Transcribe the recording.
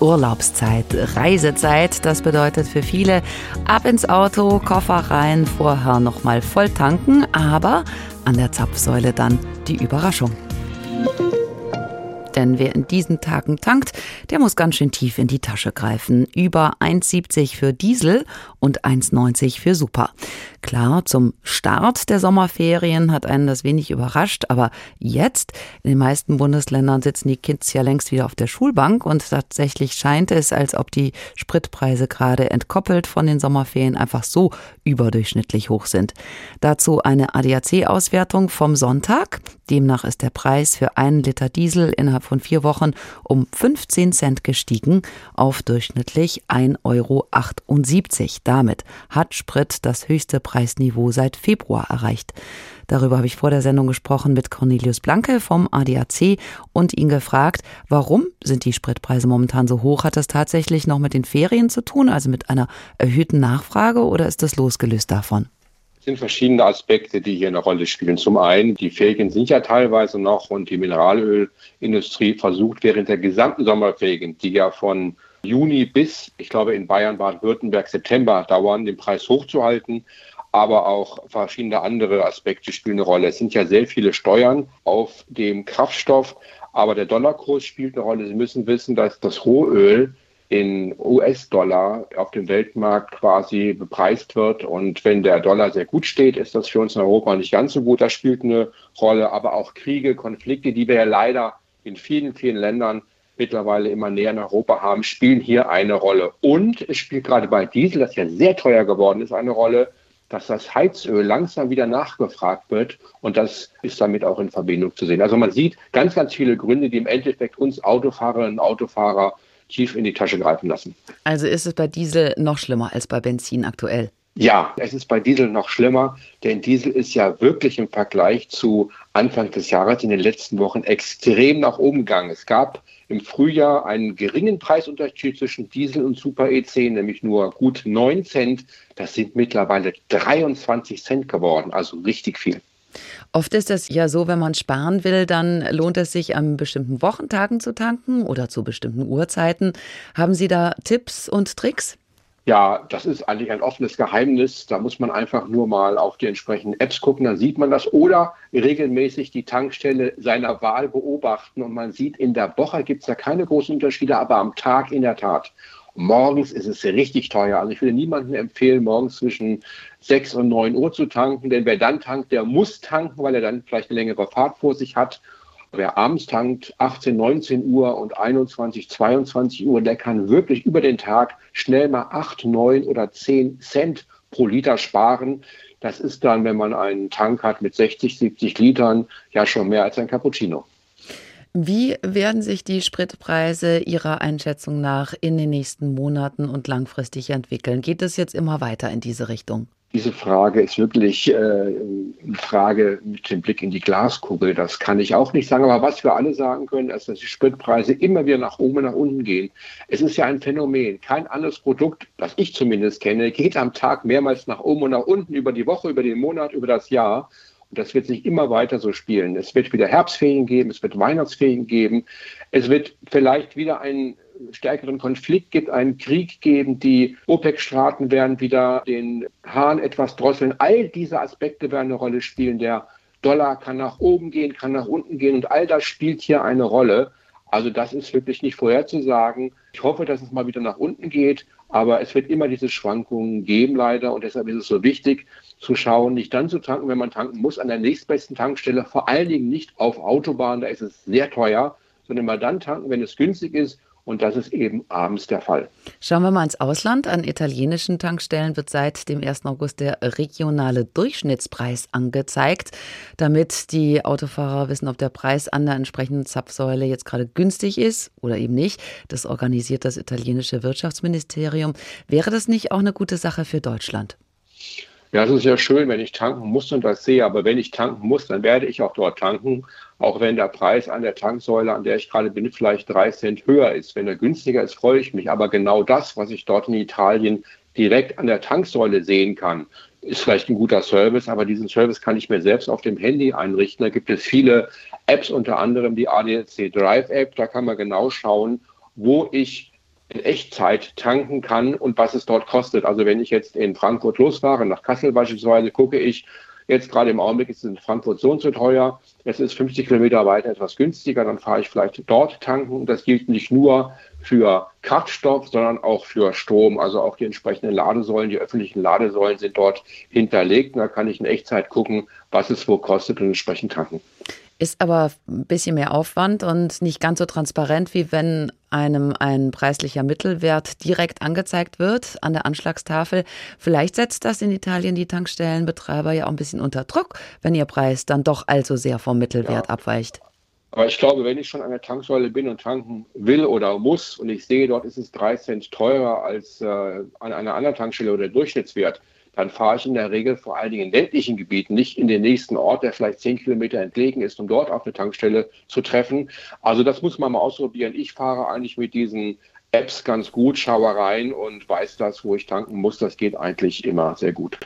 Urlaubszeit, Reisezeit. Das bedeutet für viele ab ins Auto, Koffer rein, vorher nochmal voll tanken, aber an der Zapfsäule dann die Überraschung. Denn wer in diesen Tagen tankt, der muss ganz schön tief in die Tasche greifen. Über 1,70 für Diesel und 1,90 für Super. Klar, zum Start der Sommerferien hat einen das wenig überrascht, aber jetzt, in den meisten Bundesländern sitzen die Kids ja längst wieder auf der Schulbank und tatsächlich scheint es, als ob die Spritpreise gerade entkoppelt von den Sommerferien einfach so überdurchschnittlich hoch sind. Dazu eine ADAC-Auswertung vom Sonntag. Demnach ist der Preis für einen Liter Diesel innerhalb von vier Wochen um 15 Cent gestiegen auf durchschnittlich 1,78 Euro. Damit hat Sprit das höchste Preisniveau seit Februar erreicht. Darüber habe ich vor der Sendung gesprochen mit Cornelius Blanke vom ADAC und ihn gefragt, warum sind die Spritpreise momentan so hoch? Hat das tatsächlich noch mit den Ferien zu tun, also mit einer erhöhten Nachfrage oder ist das losgelöst davon? Es sind verschiedene Aspekte, die hier eine Rolle spielen. Zum einen, die Ferien sind ja teilweise noch und die Mineralölindustrie versucht während der gesamten Sommerferien, die ja von Juni bis, ich glaube, in Bayern, Baden-Württemberg, September dauern, den Preis hochzuhalten. Aber auch verschiedene andere Aspekte spielen eine Rolle. Es sind ja sehr viele Steuern auf dem Kraftstoff, aber der Dollarkurs spielt eine Rolle. Sie müssen wissen, dass das Rohöl in US-Dollar auf dem Weltmarkt quasi bepreist wird. Und wenn der Dollar sehr gut steht, ist das für uns in Europa nicht ganz so gut. Das spielt eine Rolle. Aber auch Kriege, Konflikte, die wir ja leider in vielen, vielen Ländern mittlerweile immer näher in Europa haben, spielen hier eine Rolle. Und es spielt gerade bei Diesel, das ja sehr teuer geworden ist, eine Rolle, dass das Heizöl langsam wieder nachgefragt wird und das ist damit auch in Verbindung zu sehen. Also man sieht ganz, ganz viele Gründe, die im Endeffekt uns Autofahrerinnen und Autofahrer tief in die Tasche greifen lassen. Also ist es bei Diesel noch schlimmer als bei Benzin aktuell? Ja, es ist bei Diesel noch schlimmer, denn Diesel ist ja wirklich im Vergleich zu Anfang des Jahres in den letzten Wochen extrem nach oben gegangen. Es gab im Frühjahr einen geringen Preisunterschied zwischen Diesel und Super EC, nämlich nur gut 9 Cent. Das sind mittlerweile 23 Cent geworden, also richtig viel. Oft ist es ja so, wenn man sparen will, dann lohnt es sich an bestimmten Wochentagen zu tanken oder zu bestimmten Uhrzeiten. Haben Sie da Tipps und Tricks? Ja, das ist eigentlich ein offenes Geheimnis. Da muss man einfach nur mal auf die entsprechenden Apps gucken, dann sieht man das. Oder regelmäßig die Tankstelle seiner Wahl beobachten. Und man sieht, in der Woche gibt es da keine großen Unterschiede, aber am Tag in der Tat. Morgens ist es richtig teuer. Also ich würde niemandem empfehlen, morgens zwischen 6 und 9 Uhr zu tanken, denn wer dann tankt, der muss tanken, weil er dann vielleicht eine längere Fahrt vor sich hat. Wer abends tankt, 18, 19 Uhr und 21, 22 Uhr, der kann wirklich über den Tag schnell mal 8, 9 oder 10 Cent pro Liter sparen. Das ist dann, wenn man einen Tank hat mit 60, 70 Litern, ja schon mehr als ein Cappuccino. Wie werden sich die Spritpreise Ihrer Einschätzung nach in den nächsten Monaten und langfristig entwickeln? Geht es jetzt immer weiter in diese Richtung? Diese Frage ist wirklich äh, eine Frage mit dem Blick in die Glaskugel. Das kann ich auch nicht sagen. Aber was wir alle sagen können, ist, dass die Spritpreise immer wieder nach oben und nach unten gehen. Es ist ja ein Phänomen. Kein anderes Produkt, das ich zumindest kenne, geht am Tag mehrmals nach oben und nach unten, über die Woche, über den Monat, über das Jahr. Und das wird sich immer weiter so spielen. Es wird wieder Herbstferien geben, es wird Weihnachtsferien geben. Es wird vielleicht wieder ein stärkeren Konflikt gibt, einen Krieg geben, die OPEC-Staaten werden wieder den Hahn etwas drosseln. All diese Aspekte werden eine Rolle spielen. Der Dollar kann nach oben gehen, kann nach unten gehen und all das spielt hier eine Rolle. Also das ist wirklich nicht vorherzusagen. Ich hoffe, dass es mal wieder nach unten geht, aber es wird immer diese Schwankungen geben leider und deshalb ist es so wichtig zu schauen, nicht dann zu tanken, wenn man tanken muss, an der nächstbesten Tankstelle, vor allen Dingen nicht auf Autobahnen, da ist es sehr teuer, sondern mal dann tanken, wenn es günstig ist und das ist eben abends der Fall. Schauen wir mal ins Ausland. An italienischen Tankstellen wird seit dem 1. August der regionale Durchschnittspreis angezeigt, damit die Autofahrer wissen, ob der Preis an der entsprechenden Zapfsäule jetzt gerade günstig ist oder eben nicht. Das organisiert das italienische Wirtschaftsministerium. Wäre das nicht auch eine gute Sache für Deutschland? Ja, es ist ja schön, wenn ich tanken muss und das sehe, aber wenn ich tanken muss, dann werde ich auch dort tanken, auch wenn der Preis an der Tanksäule, an der ich gerade bin, vielleicht drei Cent höher ist. Wenn er günstiger ist, freue ich mich. Aber genau das, was ich dort in Italien direkt an der Tanksäule sehen kann, ist vielleicht ein guter Service, aber diesen Service kann ich mir selbst auf dem Handy einrichten. Da gibt es viele Apps, unter anderem die ADAC Drive App. Da kann man genau schauen, wo ich in Echtzeit tanken kann und was es dort kostet. Also wenn ich jetzt in Frankfurt losfahre, nach Kassel beispielsweise, gucke ich, jetzt gerade im Augenblick ist es in Frankfurt so und so teuer, es ist 50 Kilometer weiter etwas günstiger, dann fahre ich vielleicht dort tanken. Das gilt nicht nur für Kraftstoff, sondern auch für Strom. Also auch die entsprechenden Ladesäulen, die öffentlichen Ladesäulen sind dort hinterlegt. Und da kann ich in Echtzeit gucken, was es wo kostet und entsprechend tanken. Ist aber ein bisschen mehr Aufwand und nicht ganz so transparent, wie wenn einem ein preislicher Mittelwert direkt angezeigt wird an der Anschlagstafel. Vielleicht setzt das in Italien die Tankstellenbetreiber ja auch ein bisschen unter Druck, wenn ihr Preis dann doch allzu sehr vom Mittelwert ja. abweicht. Aber ich glaube, wenn ich schon an der Tanksäule bin und tanken will oder muss und ich sehe, dort ist es drei Cent teurer als äh, an einer anderen Tankstelle oder der Durchschnittswert, dann fahre ich in der Regel vor allen Dingen in ländlichen Gebieten, nicht in den nächsten Ort, der vielleicht zehn Kilometer entlegen ist, um dort auf eine Tankstelle zu treffen. Also das muss man mal ausprobieren. Ich fahre eigentlich mit diesen Apps ganz gut, schaue rein und weiß das, wo ich tanken muss. Das geht eigentlich immer sehr gut.